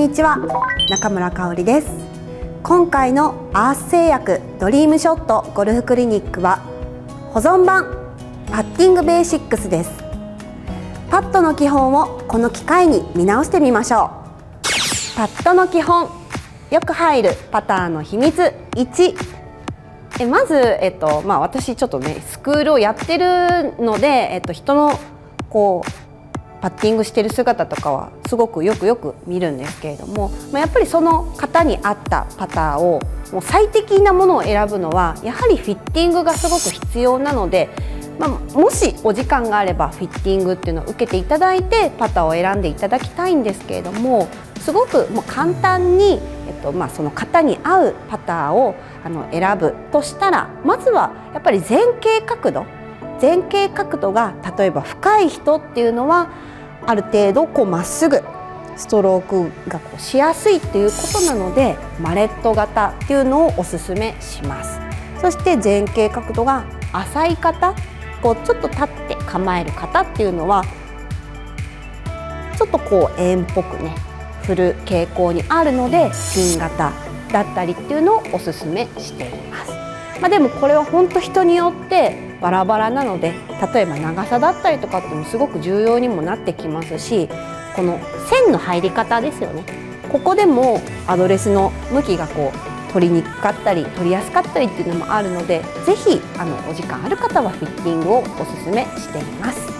にちは。中村香織です。今回のアース製薬ドリームショットゴルフクリニックは保存版パッティングベーシックスです。パットの基本をこの機会に見直してみましょう。パットの基本よく入るパターの秘密1えまず、えっとまあ、私ちょっとねスクールをやってるので、えっと、人のこうパッティングしてる姿とかはすごくよくよく見るんですけれども、ま、やっぱりその方に合ったパターをもう最適なものを選ぶのはやはりフィッティングがすごく必要なので、まあ、もしお時間があればフィッティングっていうのを受けていただいてパターを選んでいただきたいんですけれどもすごくもう簡単に、えっとまあ、その方に合うパターをあの選ぶとしたらまずはやっぱり前傾角度前傾角度が例えば深い人っていうのはある程度こうまっすぐストロークがこうしやすいっていうことなのでマレット型っていうのをおすすめします。そして前傾角度が浅い方こうちょっと立って構える方っていうのはちょっとこう円っぽくね振る傾向にあるのでピン型だったりっていうのをおすすめしています。まあ、でもこれは本当人によってバラバラなので例えば長さだったりとかってもすごく重要にもなってきますしこの線の入り方ですよねここでもアドレスの向きがこう取りにくかったり取りやすかったりっていうのもあるので是非お時間ある方はフィッティングをおすすめしています。